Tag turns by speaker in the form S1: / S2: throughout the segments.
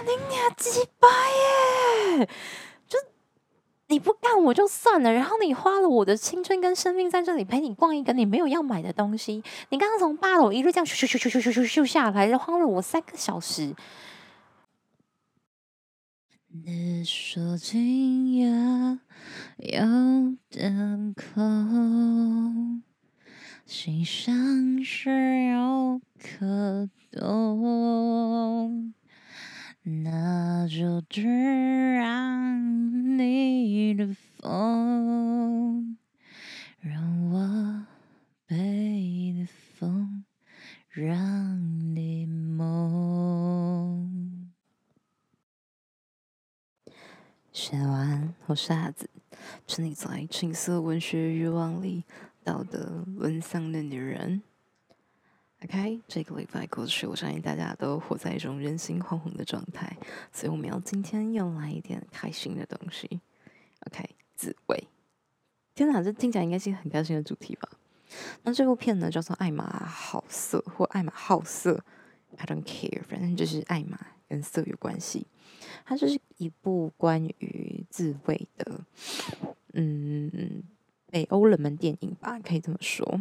S1: 干你娘鸡巴耶！就你不干我就算了，然后你花了我的青春跟生命在这里陪你逛一个你没有要买的东西，你刚刚从八楼一路这样咻咻咻咻咻咻咻下来，然后花了我三个小时。你说今夜有点空，心上是有可懂，那就只让你的风，让我背的风，让你梦。写完，我是阿梓，沉溺在情色文学欲望里，道德沦丧的女人。OK，这个礼拜过去，我相信大家都活在一种人心惶惶的状态，所以我们要今天又来一点开心的东西。OK，自慰。天哪，这听起来应该是一个很开心的主题吧？那这部片呢，叫做《艾玛好色》或《艾玛好色》，I don't care，反正就是艾玛跟色有关系。它就是一部关于自慰的，嗯，北欧冷门电影吧，可以这么说。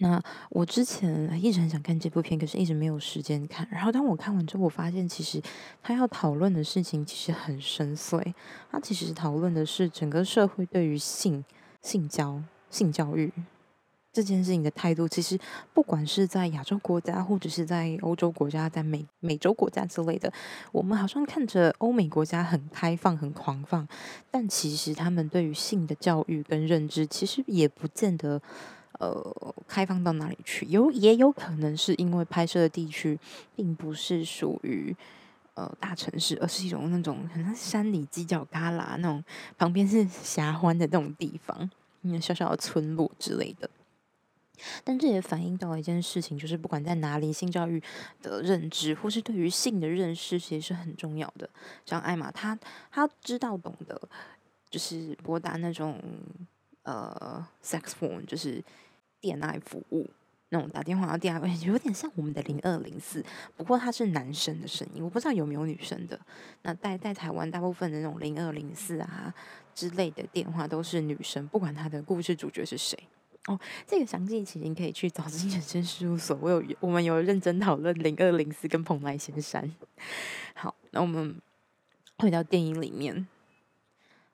S1: 那我之前一直很想看这部片，可是一直没有时间看。然后当我看完之后，我发现其实他要讨论的事情其实很深邃。他其实讨论的是整个社会对于性、性教、性教育。这件事情的态度，其实不管是在亚洲国家，或者是在欧洲国家，在美美洲国家之类的，我们好像看着欧美国家很开放、很狂放，但其实他们对于性的教育跟认知，其实也不见得呃开放到哪里去。有也有可能是因为拍摄的地区并不是属于呃大城市，而是一种那种很像山里犄角旮旯那种旁边是峡湾的那种地方，嗯，小小的村落之类的。但这也反映到一件事情，就是不管在哪里，性教育的认知或是对于性的认识，其实是很重要的。像艾玛，她她知道懂得，就是拨打那种呃 sex phone，就是电爱服务那种打电话的电爱，有点像我们的零二零四，不过它是男生的声音，我不知道有没有女生的。那在在台湾，大部分的那种零二零四啊之类的电话都是女生，不管他的故事主角是谁。哦，这个详细其实可以去找金人生事务所，我有我们有认真讨论零二零四跟蓬莱仙山。好，那我们回到电影里面，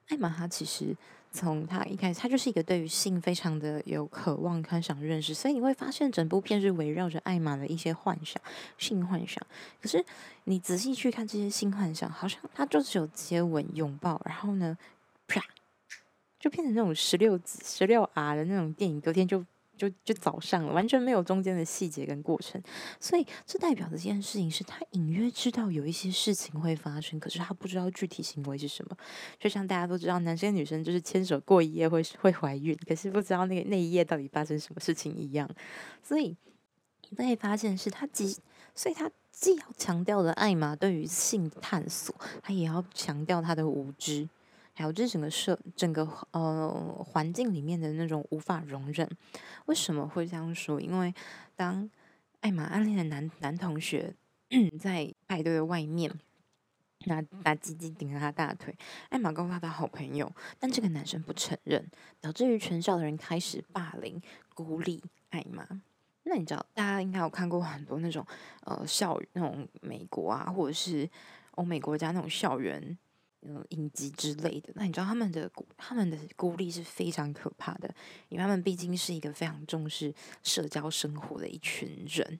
S1: 艾玛她其实从他一开始，他就是一个对于性非常的有渴望、很想认识，所以你会发现整部片是围绕着艾玛的一些幻想、性幻想。可是你仔细去看这些性幻想，好像他就是有接吻、拥抱，然后呢，啪。就变成那种十六十六 R 的那种电影，隔天就就就早上了，完全没有中间的细节跟过程，所以这代表的这件事情是他隐约知道有一些事情会发生，可是他不知道具体行为是什么。就像大家都知道，男生女生就是牵手过一夜会会怀孕，可是不知道那个那一夜到底发生什么事情一样。所以你可以发现是他既，所以他既要强调的艾玛对于性探索，他也要强调他的无知。还有这整个社整个呃环境里面的那种无法容忍，为什么会这样说？因为当艾玛暗恋的男男同学 在派对的外面拿拿鸡鸡顶着他大腿，艾玛告诉他的好朋友，但这个男生不承认，导致于全校的人开始霸凌孤立艾玛。那你知道，大家应该有看过很多那种呃校那种美国啊，或者是欧美国家那种校园。嗯，影集之类的，那你知道他们的他们的孤立是非常可怕的，因为他们毕竟是一个非常重视社交生活的一群人，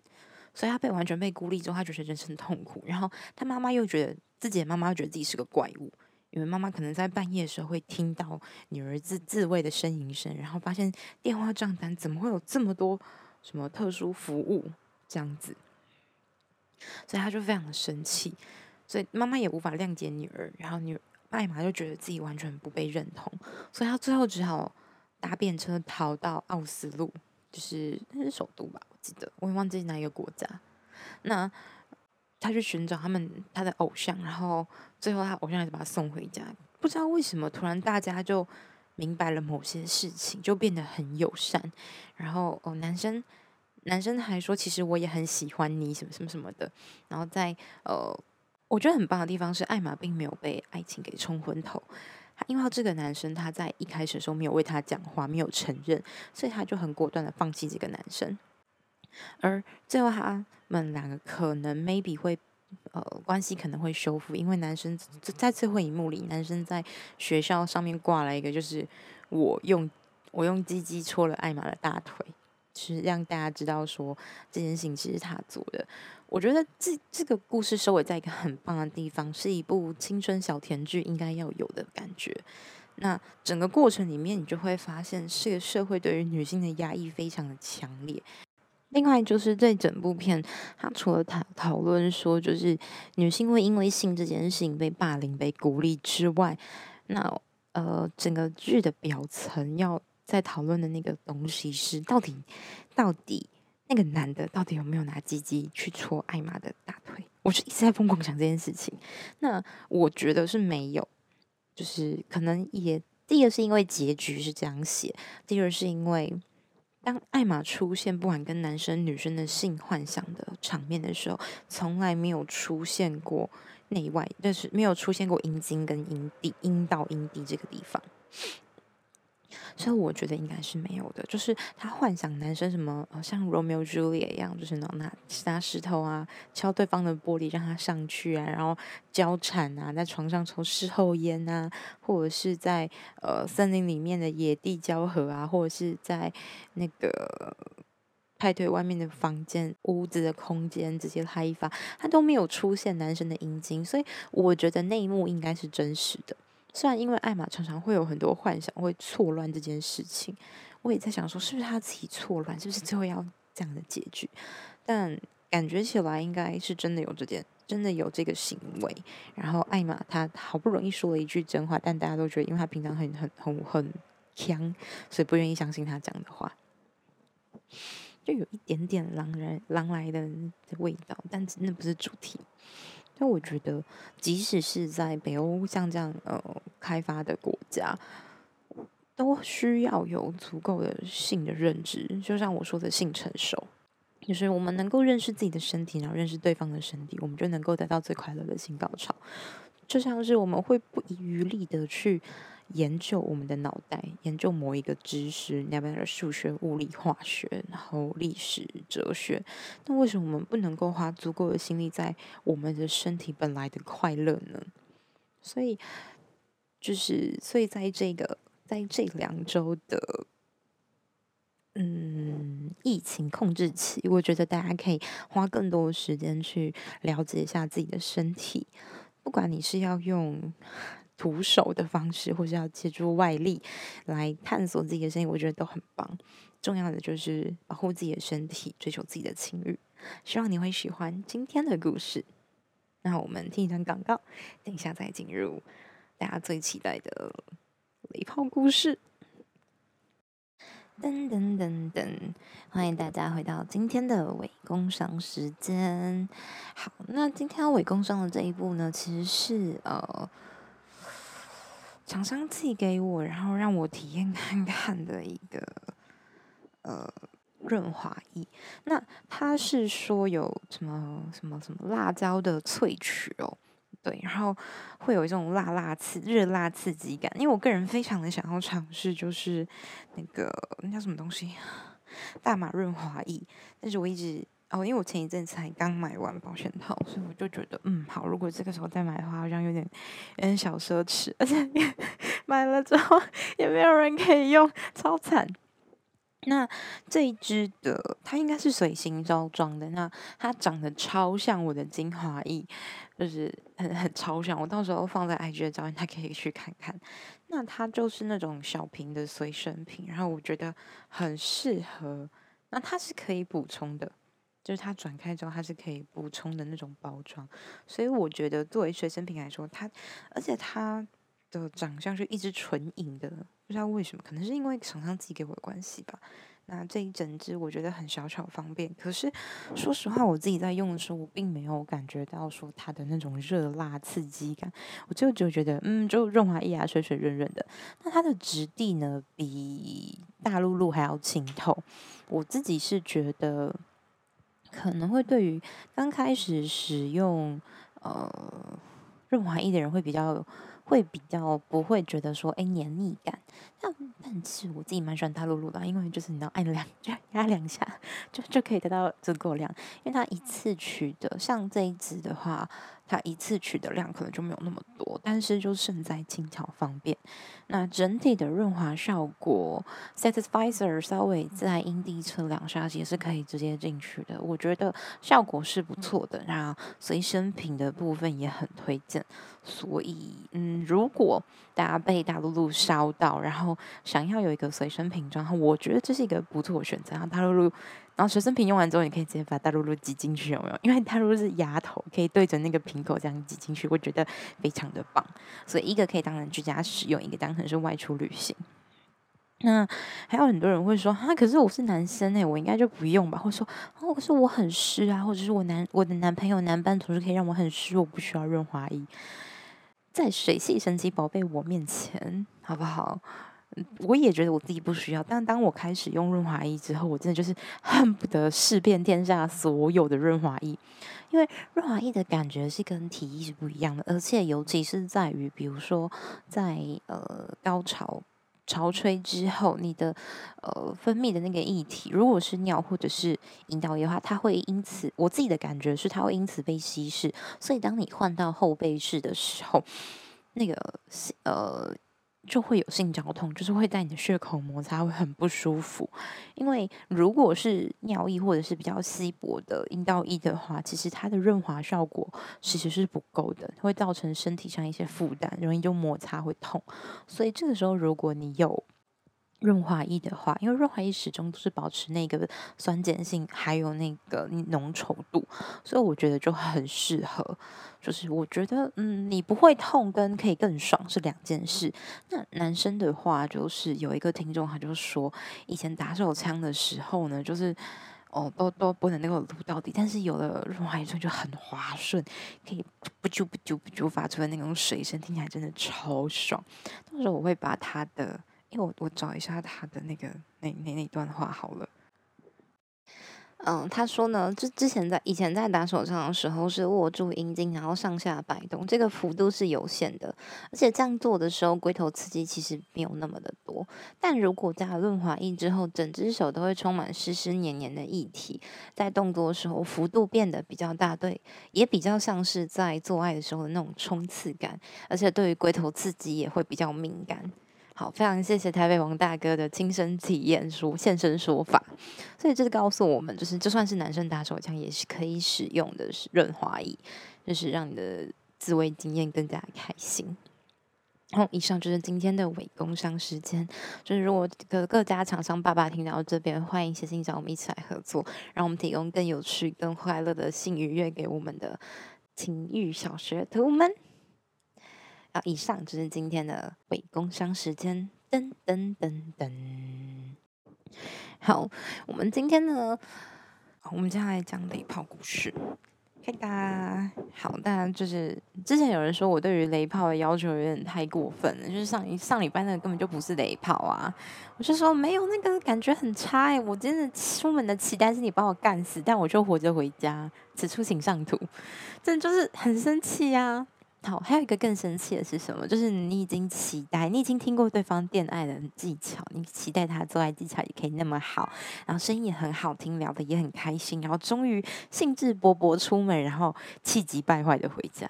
S1: 所以他被完全被孤立之后，他觉得人生痛苦。然后他妈妈又觉得自己的妈妈觉得自己是个怪物，因为妈妈可能在半夜的时候会听到女儿自自慰的呻吟声，然后发现电话账单怎么会有这么多什么特殊服务这样子，所以他就非常的生气。所以妈妈也无法谅解女儿，然后女艾玛就觉得自己完全不被认同，所以她最后只好搭便车逃到奥斯陆，就是那是首都吧，我记得，我也忘记哪一个国家。那他去寻找他们他的偶像，然后最后他偶像还是把他送回家。不知道为什么，突然大家就明白了某些事情，就变得很友善。然后哦，男生男生还说，其实我也很喜欢你，什么什么什么的。然后在呃。我觉得很棒的地方是，艾玛并没有被爱情给冲昏头。因为这个男生他在一开始的时候没有为他讲话，没有承认，所以他就很果断的放弃这个男生。而最后他们两个可能 maybe 会呃关系可能会修复，因为男生在最后一幕里，男生在学校上面挂了一个，就是我用我用鸡鸡戳了艾玛的大腿，是让大家知道说这件事情其实他做的。我觉得这这个故事收尾在一个很棒的地方，是一部青春小甜剧应该要有的感觉。那整个过程里面，你就会发现，这个社会对于女性的压抑非常的强烈。另外，就是这整部片，它除了讨讨论说，就是女性会因为性这件事情被霸凌、被孤立之外，那呃，整个剧的表层要在讨论的那个东西是，到底到底。那个男的到底有没有拿鸡鸡去戳艾玛的大腿？我是一直在疯狂想这件事情。那我觉得是没有，就是可能也第一个是因为结局是这样写，第二是因为当艾玛出现，不管跟男生女生的性幻想的场面的时候，从来没有出现过内外，就是没有出现过阴茎跟阴蒂、阴道、阴蒂这个地方。所以我觉得应该是没有的，就是他幻想男生什么，像 Romeo Juliet 一样，就是拿拿石头啊敲对方的玻璃让他上去啊，然后交缠啊，在床上抽事后烟啊，或者是在呃森林里面的野地交合啊，或者是在那个派对外面的房间屋子的空间直接嗨发，他都没有出现男生的阴茎，所以我觉得那一幕应该是真实的。虽然因为艾玛常常会有很多幻想，会错乱这件事情，我也在想说，是不是他自己错乱，是不是最后要这样的结局？但感觉起来应该是真的有这件，真的有这个行为。然后艾玛她好不容易说了一句真话，但大家都觉得，因为她平常很很很很强，所以不愿意相信她讲的话，就有一点点狼人狼来的味道，但那不是主题。但我觉得，即使是在北欧像这样呃开发的国家，都需要有足够的性的认知。就像我说的，性成熟，就是我们能够认识自己的身体，然后认识对方的身体，我们就能够得到最快乐的性高潮。就像是我们会不遗余力的去。研究我们的脑袋，研究某一个知识，那边的数学、物理、化学，然后历史、哲学。那为什么我们不能够花足够的心力在我们的身体本来的快乐呢？所以，就是所以在这个在这两周的嗯疫情控制期，我觉得大家可以花更多的时间去了解一下自己的身体，不管你是要用。徒手的方式，或是要借助外力来探索自己的身体，我觉得都很棒。重要的就是保护自己的身体，追求自己的情欲。希望你会喜欢今天的故事。那我们听一段广告，等一下再进入大家最期待的雷炮故事。噔噔噔噔，欢迎大家回到今天的伪工商时间。好，那今天要伪工商的这一步呢，其实是呃。厂商寄给我，然后让我体验看看的一个呃润滑液。那他是说有什么什么什么辣椒的萃取哦，对，然后会有一种辣辣刺、热辣刺激感。因为我个人非常的想要尝试，就是那个那叫什么东西，大马润滑液，但是我一直。哦，因为我前一阵才刚买完保险套，所以我就觉得，嗯，好，如果这个时候再买的话，好像有点有点小奢侈，而且 买了之后也没有人可以用，超惨。那这一支的，它应该是随行包装的，那它长得超像我的精华液，就是很很超像。我到时候放在 IG 的照片，大家可以去看看。那它就是那种小瓶的随身瓶，然后我觉得很适合。那它是可以补充的。就是它转开之后，它是可以补充的那种包装，所以我觉得作为随身品来说，它而且它的长相是一支纯银的，不知道为什么，可能是因为厂商寄给我的关系吧。那这一整支我觉得很小巧方便，可是说实话，我自己在用的时候，我并没有感觉到说它的那种热辣刺激感，我就就觉得嗯，就润滑液啊，水水润润的。那它的质地呢，比大陆露还要清透，我自己是觉得。可能会对于刚开始使用呃，润滑液的人会比较。会比较不会觉得说，哎，黏腻感。但但是我自己蛮喜欢大露露的，因为就是你要按两压两下，就就可以得到足够量。因为它一次取的，像这一支的话，它一次取的量可能就没有那么多，但是就胜在轻巧方便。那整体的润滑效果，Satisfier 稍微在阴蒂侧两下也是可以直接进去的，我觉得效果是不错的。然后随身品的部分也很推荐，所以嗯，如果大家被大露露烧到，然后想要有一个随身品装，我觉得这是一个不错的选择。然后大露露。然后随身瓶用完之后，你可以直接把大露露挤进去，有没有？因为大露露是牙头，可以对着那个瓶口这样挤进去，我觉得非常的棒。所以一个可以当成居家使用，一个当成是外出旅行。那还有很多人会说，哈，可是我是男生哎，我应该就不用吧？或者说，哦，可是我很湿啊，或者是我男我的男朋友男伴同事可以让我很湿，我不需要润滑液。在水系神奇宝贝我面前，好不好？我也觉得我自己不需要，但当我开始用润滑液之后，我真的就是恨不得试遍天下所有的润滑液，因为润滑液的感觉是跟体液是不一样的，而且尤其是在于，比如说在呃高潮潮吹之后，你的呃分泌的那个液体，如果是尿或者是阴道液的话，它会因此，我自己的感觉是它会因此被稀释，所以当你换到后背式的时候，那个呃。就会有性交痛，就是会在你的血口摩擦，会很不舒服。因为如果是尿液或者是比较稀薄的阴道液的话，其实它的润滑效果其实是不够的，会造成身体上一些负担，容易就摩擦会痛。所以这个时候，如果你有润滑液的话，因为润滑液始终都是保持那个酸碱性，还有那个浓稠度，所以我觉得就很适合。就是我觉得，嗯，你不会痛跟可以更爽是两件事。那男生的话，就是有一个听众他就说，以前打手枪的时候呢，就是哦，都都不能那个撸到底，但是有了润滑液之后就很滑顺，可以不啾不啾不啾发出的那种水声，听起来真的超爽。到时候我会把他的。因为我我找一下他的那个那那那段话好了。嗯，他说呢，之之前在以前在打手枪的时候是握住阴茎，然后上下摆动，这个幅度是有限的，而且这样做的时候龟头刺激其实没有那么的多。但如果加润滑液之后，整只手都会充满湿湿黏黏的液体，在动作的时候幅度变得比较大，对，也比较像是在做爱的时候的那种冲刺感，而且对于龟头刺激也会比较敏感。好，非常谢谢台北王大哥的亲身体验说现身说法，所以这是告诉我们，就是就算是男生打手枪也是可以使用的是润滑液，就是让你的自慰经验更加开心。然后以上就是今天的伪工商时间，就是如果各各家厂商爸爸听到这边，欢迎写信找我们一起来合作，让我们提供更有趣、更快乐的性愉悦给我们的情欲小学徒们。啊，以上就是今天的伪工商时间，噔噔噔噔。好，我们今天呢，我们接下来讲雷炮故事。嘿哒，好，大家就是之前有人说我对于雷炮的要求有点太过分了，就是上一上礼拜那个根本就不是雷炮啊，我就说没有那个感觉很差哎，我真的出门的期待是你把我干死，但我就活着回家，此处请上图，真的就是很生气呀。好，还有一个更生气的是什么？就是你已经期待，你已经听过对方恋爱的技巧，你期待他做爱技巧也可以那么好，然后声音也很好听，聊的也很开心，然后终于兴致勃勃出门，然后气急败坏的回家。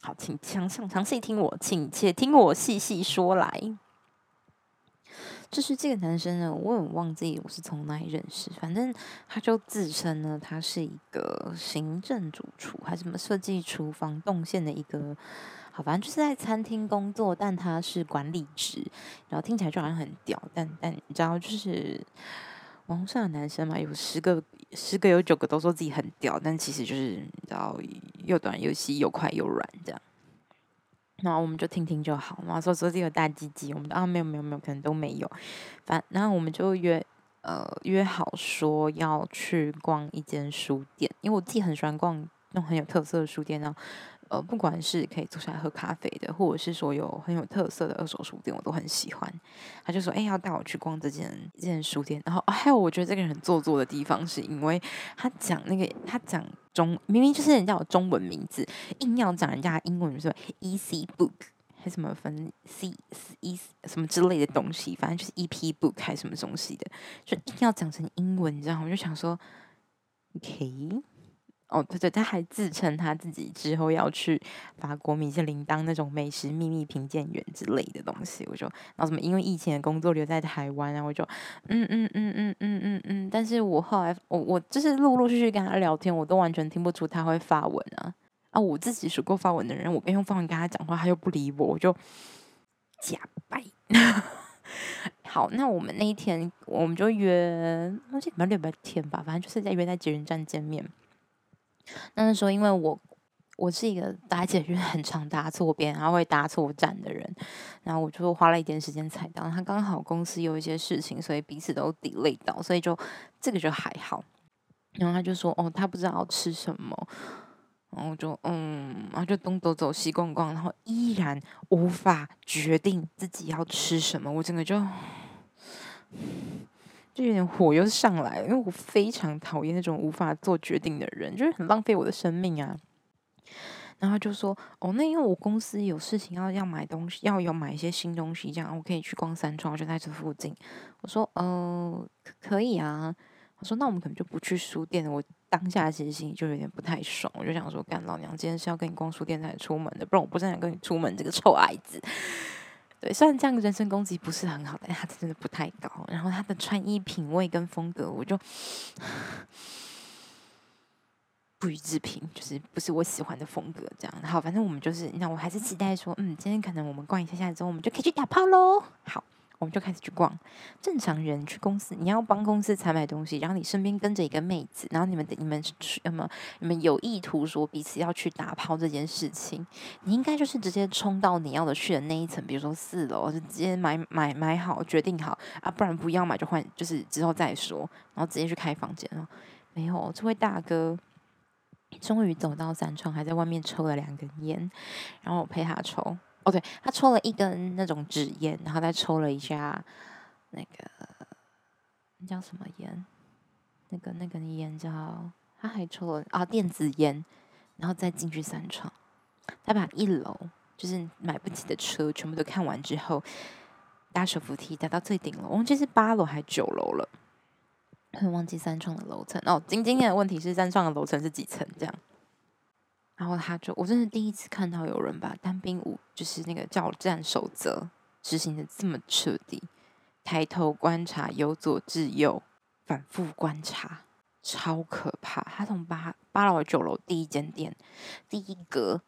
S1: 好，请详详详细听我，请且听我细细说来。就是这个男生呢，我很忘记我是从哪里认识，反正他就自称呢，他是一个行政主厨，还是什么设计厨房动线的一个，好，反正就是在餐厅工作，但他是管理职，然后听起来就好像很屌，但但你知道，就是网上的男生嘛，有十个十个有九个都说自己很屌，但其实就是你知道，又短又细，又快又软这样。然后我们就听听就好，然后说说这个大鸡鸡，我们啊没有没有没有，可能都没有。反然后我们就约呃约好说要去逛一间书店，因为我自己很喜欢逛那种很有特色的书店，然后呃，不管是可以坐下来喝咖啡的，或者是说有很有特色的二手书店，我都很喜欢。他就说：“哎，要带我去逛这间这间书店。”然后还有，我觉得这个人很做作的地方，是因为他讲那个他讲中明明就是人家有中文名字，硬要讲人家英文名字，E C Book 还什么分 C E 什么之类的东西，反正就是 EP Book 还什么东西的，就一定要讲成英文，你知道吗？我就想说，OK。哦，对对，他还自称他自己之后要去法国米其林当那种美食秘密评鉴员之类的东西，我就然后什么因为疫情的工作留在台湾啊，我就嗯嗯嗯嗯嗯嗯嗯，但是我后来我我就是陆陆续续跟他聊天，我都完全听不出他会发文啊啊！我自己学过发文的人，我跟用发文跟他讲话，他又不理我，我就假掰。好，那我们那一天我们就约，我记得礼拜六礼拜天吧，反正就是在约在捷运站见面。那时候，因为我我是一个搭捷运很常搭错边，然后会搭错站的人，然后我就花了一点时间才到。他刚好公司有一些事情，所以彼此都 delay 到，所以就这个就还好。然后他就说：“哦，他不知道吃什么。”然后我就嗯，然后就东走走西逛逛，然后依然无法决定自己要吃什么。我整个就。就有点火又上来，因为我非常讨厌那种无法做决定的人，就是很浪费我的生命啊。然后就说：“哦，那因为我公司有事情要要买东西，要有买一些新东西，这样我可以去逛三创，就在这附近。”我说：“呃，可以啊。”我说：“那我们可能就不去书店。”我当下其实心里就有点不太爽，我就想说：“干老娘今天是要跟你逛书店才出门的，不然我不是想跟你出门这个臭矮子。”对，虽然这样的人身攻击不是很好，但他真的不太高。然后他的穿衣品味跟风格，我就 不予置评，就是不是我喜欢的风格。这样，好，反正我们就是，那我还是期待说，嗯，今天可能我们逛一下下之后，我们就可以去打炮喽。好。我们就开始去逛。正常人去公司，你要帮公司采买东西，然后你身边跟着一个妹子，然后你们你们有没有你们有意图说彼此要去打炮这件事情，你应该就是直接冲到你要的去的那一层，比如说四楼，就直接买买买好，决定好啊，不然不要买就换，就是之后再说，然后直接去开房间了。没有，这位大哥终于走到三创，还在外面抽了两根烟，然后我陪他抽。哦，对，他抽了一根那种纸烟，然后再抽了一下那个那叫什么烟？那个那个烟叫他还抽了啊电子烟，然后再进去三创。他把一楼就是买不起的车全部都看完之后，搭手扶梯搭到最顶楼，我忘记是八楼还是九楼了，忘记三创的楼层。哦，今今天的问题是三创的楼层是几层？这样。然后他就，我真的第一次看到有人把单兵舞，就是那个教战守则执行的这么彻底。抬头观察，由左至右，反复观察，超可怕。他从八八楼九楼第一间店，第一格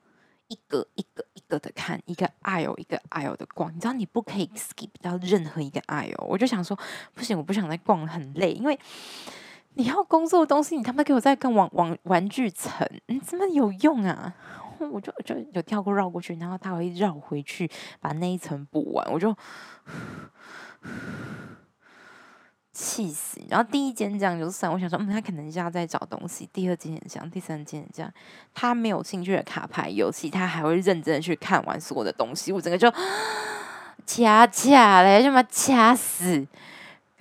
S1: 一格一格一格的看，一个 aisle 一个 aisle 的逛。你知道你不可以 skip 到任何一个 aisle。我就想说，不行，我不想再逛了，很累，因为。你要工作的东西，你他妈给我再跟玩玩玩具层，你怎么有用啊？我就就有跳过绕过去，然后他会绕回去把那一层补完，我就气死。然后第一间这样就算，我想说，嗯，他可能是要在找东西。第二间也这样，第三间这样。他没有兴趣的卡牌游戏，他还会认真的去看完所有的东西。我整个就 掐掐嘞，就把掐死。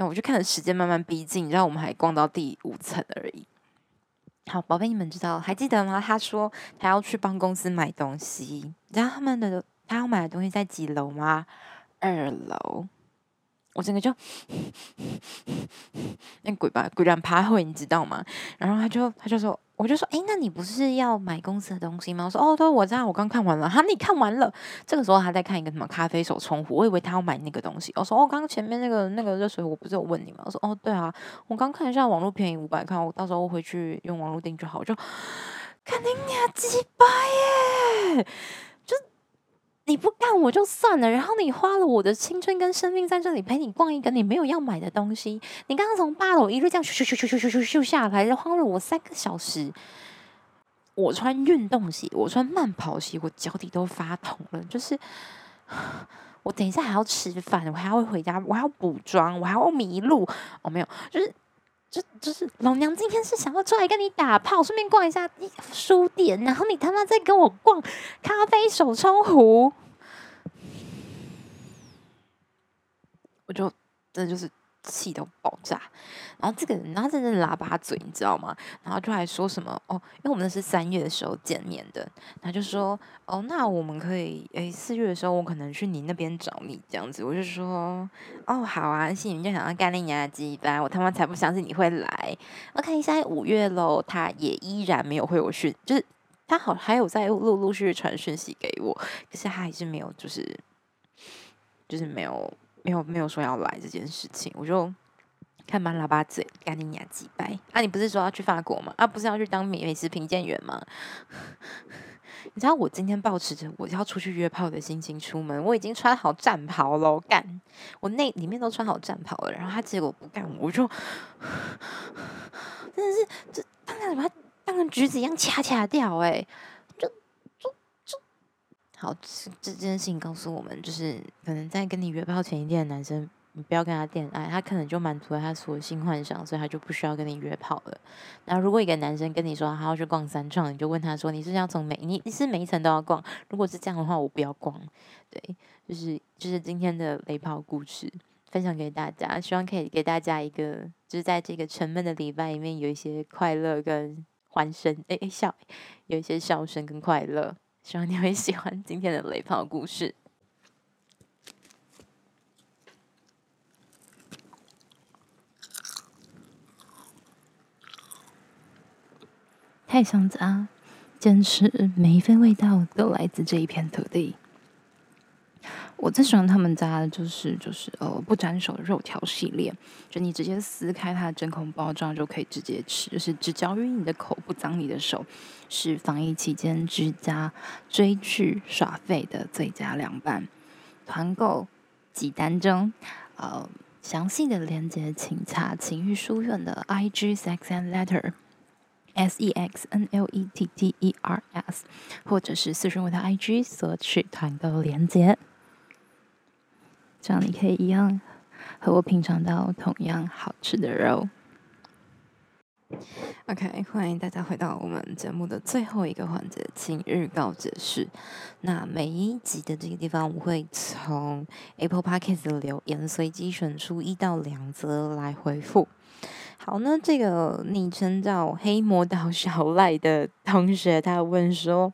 S1: 我就看着时间慢慢逼近，然后我们还逛到第五层而已。好，宝贝，你们知道还记得吗？他说他要去帮公司买东西，然后他们的他要买的东西在几楼吗？二楼。我整个就 那鬼吧，鬼然趴会，你知道吗？然后他就他就说。我就说，哎，那你不是要买公司的东西吗？我说，哦，对，我知道，我刚看完了。哈，你看完了？这个时候他在看一个什么咖啡手冲壶，我以为他要买那个东西。我说，哦，刚刚前面那个那个热水壶，我不是有问你吗？我说，哦，对啊，我刚看一下网络便宜五百块，我到时候回去用网络订就好。我就肯定你要几百耶。你不干我就算了，然后你花了我的青春跟生命在这里陪你逛一个你没有要买的东西。你刚刚从八楼一路这样咻咻咻咻咻咻咻下来，就花了我三个小时。我穿运动鞋，我穿慢跑鞋，我脚底都发痛了。就是我等一下还要吃饭，我还要回家，我还要补妆，我还要迷路。哦，没有，就是
S2: 就就是老娘今天是想要出来跟你打炮，顺便逛一下书店，然后你他妈再跟我逛咖啡手冲壶，
S1: 我就真的就是。气到爆炸，然后这个人，然后真的喇叭嘴，你知道吗？然后就还说什么哦，因为我们那是三月的时候见面的，他就说哦，那我们可以诶，四月的时候我可能去你那边找你这样子，我就说哦，好啊，心里就想要干你娘鸡巴，我他妈才不相信你会来。OK，现在五月喽，他也依然没有回我讯，就是他好还有在陆陆续续传讯息给我，可是他还是没有，就是就是没有。没有没有说要来这件事情，我就看满喇叭嘴，干你娘几拜啊！你不是说要去法国吗？啊，不是要去当美美食评鉴员吗？你知道我今天抱持着我要出去约炮的心情出门，我已经穿好战袍了，我干我那里面都穿好战袍了，然后他结果不干，我就 真的是这当然把他当成橘子一样掐掐掉，哎。好，这这件事情告诉我们，就是可能在跟你约炮前一天的男生，你不要跟他恋爱，他可能就满足了他所有性幻想，所以他就不需要跟你约炮了。然后，如果一个男生跟你说他要去逛三创，你就问他说：“你是要从每你你是每一层都要逛？如果是这样的话，我不要逛。”对，就是就是今天的雷炮故事分享给大家，希望可以给大家一个，就是在这个沉闷的礼拜里面有一些快乐跟欢声，哎哎笑，有一些笑声跟快乐。希望你会喜欢今天的雷炮故事。
S2: 太香杂，坚持每一份味道都来自这一片土地。我最喜欢他们家的就是就是呃不沾手的肉条系列，就你直接撕开它的真空包装就可以直接吃，就是只嚼于你的口，不脏你的手，是防疫期间居家追剧耍废的最佳凉拌。团购即单中，呃，详细的链接请查情欲书院的 IG Sex and Letter S E X N L E T T E R S，或者是私信我的 IG 索取团购链接。这样你可以一样和我品尝到同样好吃的肉。
S1: OK，欢迎大家回到我们节目的最后一个环节——请预告解释。那每一集的这个地方，我会从 Apple Podcast 的留言随机选出一到两则来回复。好，那这个昵称叫黑魔导小赖的同学，他问说：“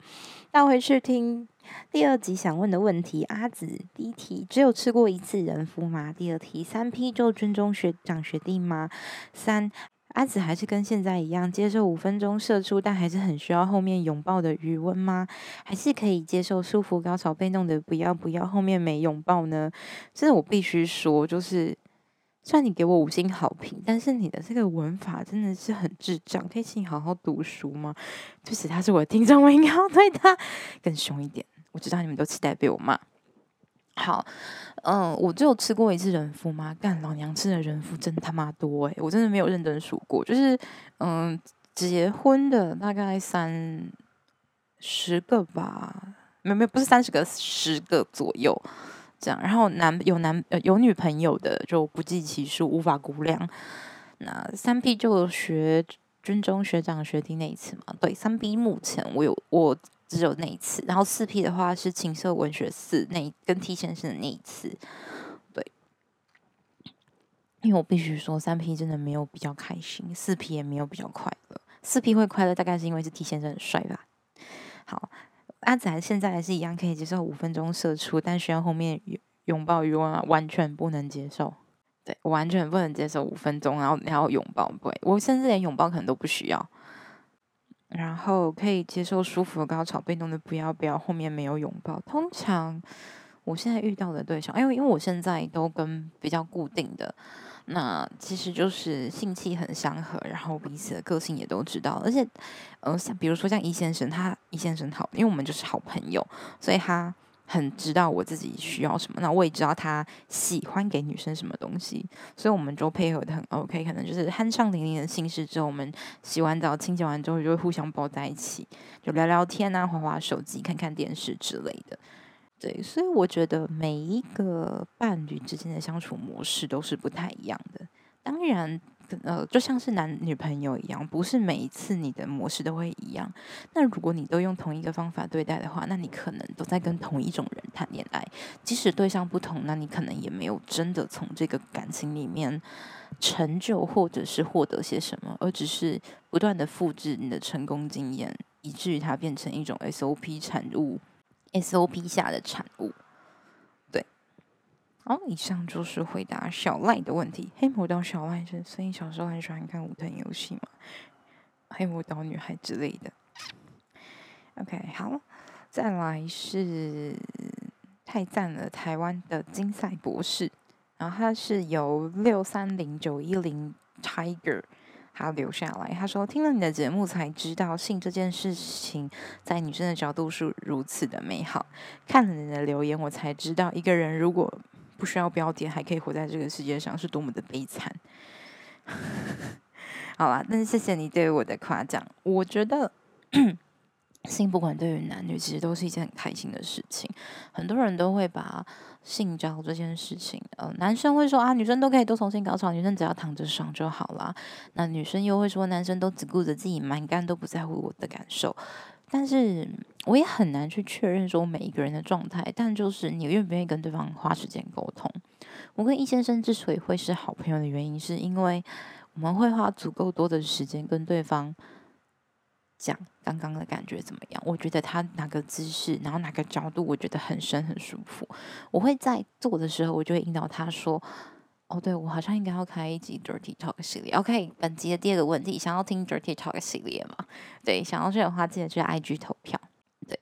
S1: 要回去听。”第二集想问的问题，阿紫第一题只有吃过一次人夫吗？第二题三 P 就尊重学长学弟吗？三阿紫还是跟现在一样接受五分钟射出，但还是很需要后面拥抱的余温吗？还是可以接受舒服高潮被弄得不要不要后面没拥抱呢？真的我必须说，就是虽然你给我五星好评，但是你的这个文法真的是很智障，可以请你好好读书吗？就是他是我的听众，我应该要对他更凶一点。我知道你们都期待被我骂。好，嗯，我只有吃过一次人夫吗？干，老娘吃的人夫真他妈多诶、我真的没有认真数过。就是，嗯，结婚的大概三十个吧，没有没有，不是三十个，十个左右这样。然后男有男呃有女朋友的就不计其数，无法估量。那三 P 就学军中学长学弟那一次嘛，对，三 P 目前我有我。只有那一次，然后四 P 的话是情色文学四那跟 T 先生的那一次，对，因为我必须说三 P 真的没有比较开心，四 P 也没有比较快乐，四 P 会快乐大概是因为是 T 先生很帅吧。好，阿仔现在还是一样可以接受五分钟射出，但需要后面拥抱欲望完全不能接受，对，完全不能接受五分钟然后然后拥抱，不会，我甚至连拥抱可能都不需要。然后可以接受舒服的高潮，被弄的不要不要，后面没有拥抱。通常我现在遇到的对象，因为因为我现在都跟比较固定的，那其实就是性气很相合，然后彼此的个性也都知道，而且呃像比如说像易先生，他易先生好，因为我们就是好朋友，所以他。很知道我自己需要什么，那我也知道他喜欢给女生什么东西，所以我们就配合得很 OK。可能就是酣畅淋漓的心事之后，我们洗完澡、清洁完之后，就会互相抱在一起，就聊聊天啊，滑滑手机、看看电视之类的。对，所以我觉得每一个伴侣之间的相处模式都是不太一样的。当然，呃，就像是男女朋友一样，不是每一次你的模式都会一样。那如果你都用同一个方法对待的话，那你可能都在跟同一种人谈恋爱，即使对象不同，那你可能也没有真的从这个感情里面成就或者是获得些什么，而只是不断的复制你的成功经验，以至于它变成一种 SOP 产物，SOP 下的产物。好，以上就是回答小赖的问题。黑魔导小赖是，所以小时候很喜欢看武藤游戏嘛，黑魔导女孩之类的。OK，好，再来是太赞了，台湾的金赛博士，然后他是由六三零九一零 Tiger 他留下来，他说听了你的节目才知道性这件事情在女生的角度是如此的美好，看了你的留言我才知道一个人如果。不需要标点，还可以活在这个世界上，是多么的悲惨。好啦，但是谢谢你对我的夸奖。我觉得 性不管对于男女，其实都是一件很开心的事情。很多人都会把性交这件事情，呃，男生会说啊，女生都可以多重新高潮，女生只要躺着爽就好啦。那女生又会说，男生都只顾着自己蛮干，都不在乎我的感受。但是我也很难去确认说每一个人的状态，但就是你愿不愿意跟对方花时间沟通。我跟易先生之所以会是好朋友的原因，是因为我们会花足够多的时间跟对方讲刚刚的感觉怎么样。我觉得他哪个姿势，然后哪个角度，我觉得很深很舒服。我会在做的时候，我就会引导他说。哦，对，我好像应该要开一集 Dirty Talk 系列。OK，本集的第二个问题，想要听 Dirty Talk 系列吗？对，想要这的话，记得去 IG 投票。对，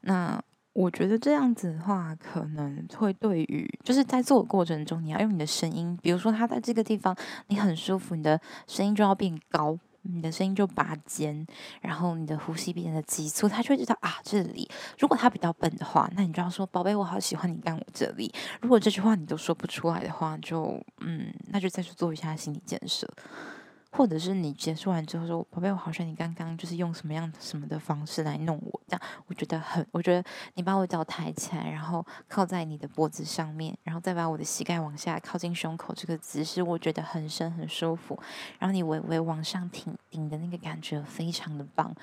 S1: 那我觉得这样子的话，可能会对于就是在做的过程中，你要用你的声音，比如说他在这个地方你很舒服，你的声音就要变高。你的声音就拔尖，然后你的呼吸变得急促，他就会知道啊，这里。如果他比较笨的话，那你就要说，宝贝，我好喜欢你干我这里。如果这句话你都说不出来的话，就嗯，那就再去做一下心理建设。或者是你结束完之后说，宝贝，我好像你刚刚就是用什么样什么的方式来弄我，这样我觉得很，我觉得你把我脚抬起来，然后靠在你的脖子上面，然后再把我的膝盖往下靠近胸口，这个姿势我觉得很深很舒服。然后你微微往上挺顶的那个感觉非常的棒。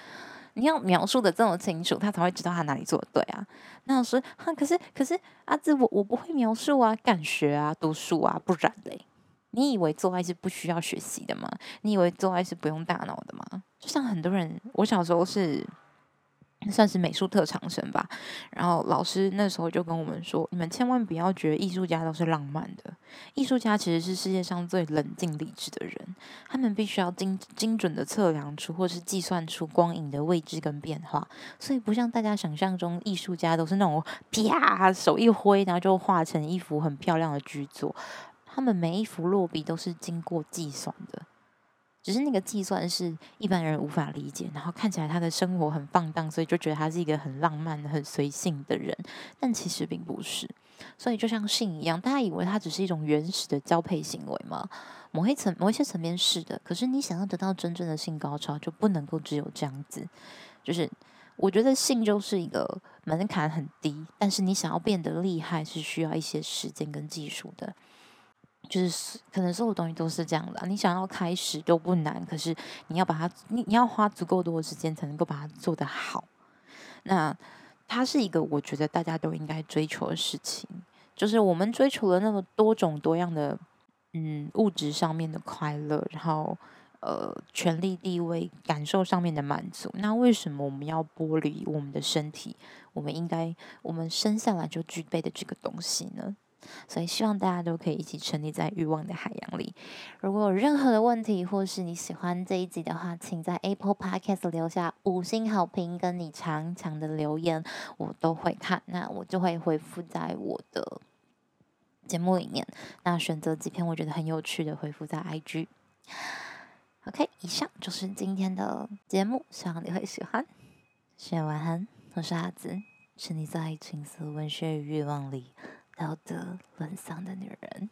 S1: 你要描述的这么清楚，他才会知道他哪里做的对啊。那老师，哈，可是可是阿志，我我不会描述啊，感学啊，读书啊，不然嘞。你以为做爱是不需要学习的吗？你以为做爱是不用大脑的吗？就像很多人，我小时候是算是美术特长生吧，然后老师那时候就跟我们说：你们千万不要觉得艺术家都是浪漫的，艺术家其实是世界上最冷静理智的人，他们必须要精精准的测量出或是计算出光影的位置跟变化，所以不像大家想象中，艺术家都是那种啪手一挥，然后就画成一幅很漂亮的巨作。他们每一幅落笔都是经过计算的，只是那个计算是一般人无法理解。然后看起来他的生活很放荡，所以就觉得他是一个很浪漫、很随性的人，但其实并不是。所以就像性一样，大家以为它只是一种原始的交配行为吗？某一层、某一些层面是的。可是你想要得到真正的性高潮，就不能够只有这样子。就是我觉得性就是一个门槛很低，但是你想要变得厉害，是需要一些时间跟技术的。就是可能所有东西都是这样的，你想要开始都不难，可是你要把它，你你要花足够多的时间才能够把它做得好。那它是一个我觉得大家都应该追求的事情，就是我们追求了那么多种多样的，嗯，物质上面的快乐，然后呃，权力地位、感受上面的满足，那为什么我们要剥离我们的身体？我们应该，我们生下来就具备的这个东西呢？所以希望大家都可以一起沉溺在欲望的海洋里。如果有任何的问题，或是你喜欢这一集的话，请在 Apple Podcast 留下五星好评，跟你长长的留言，我都会看。那我就会回复在我的节目里面。那选择几篇我觉得很有趣的，回复在 IG。OK，以上就是今天的节目，希望你会喜欢。谢谢晚安，我是阿紫，沉溺在情色文学与欲望里。道德沦丧的女人。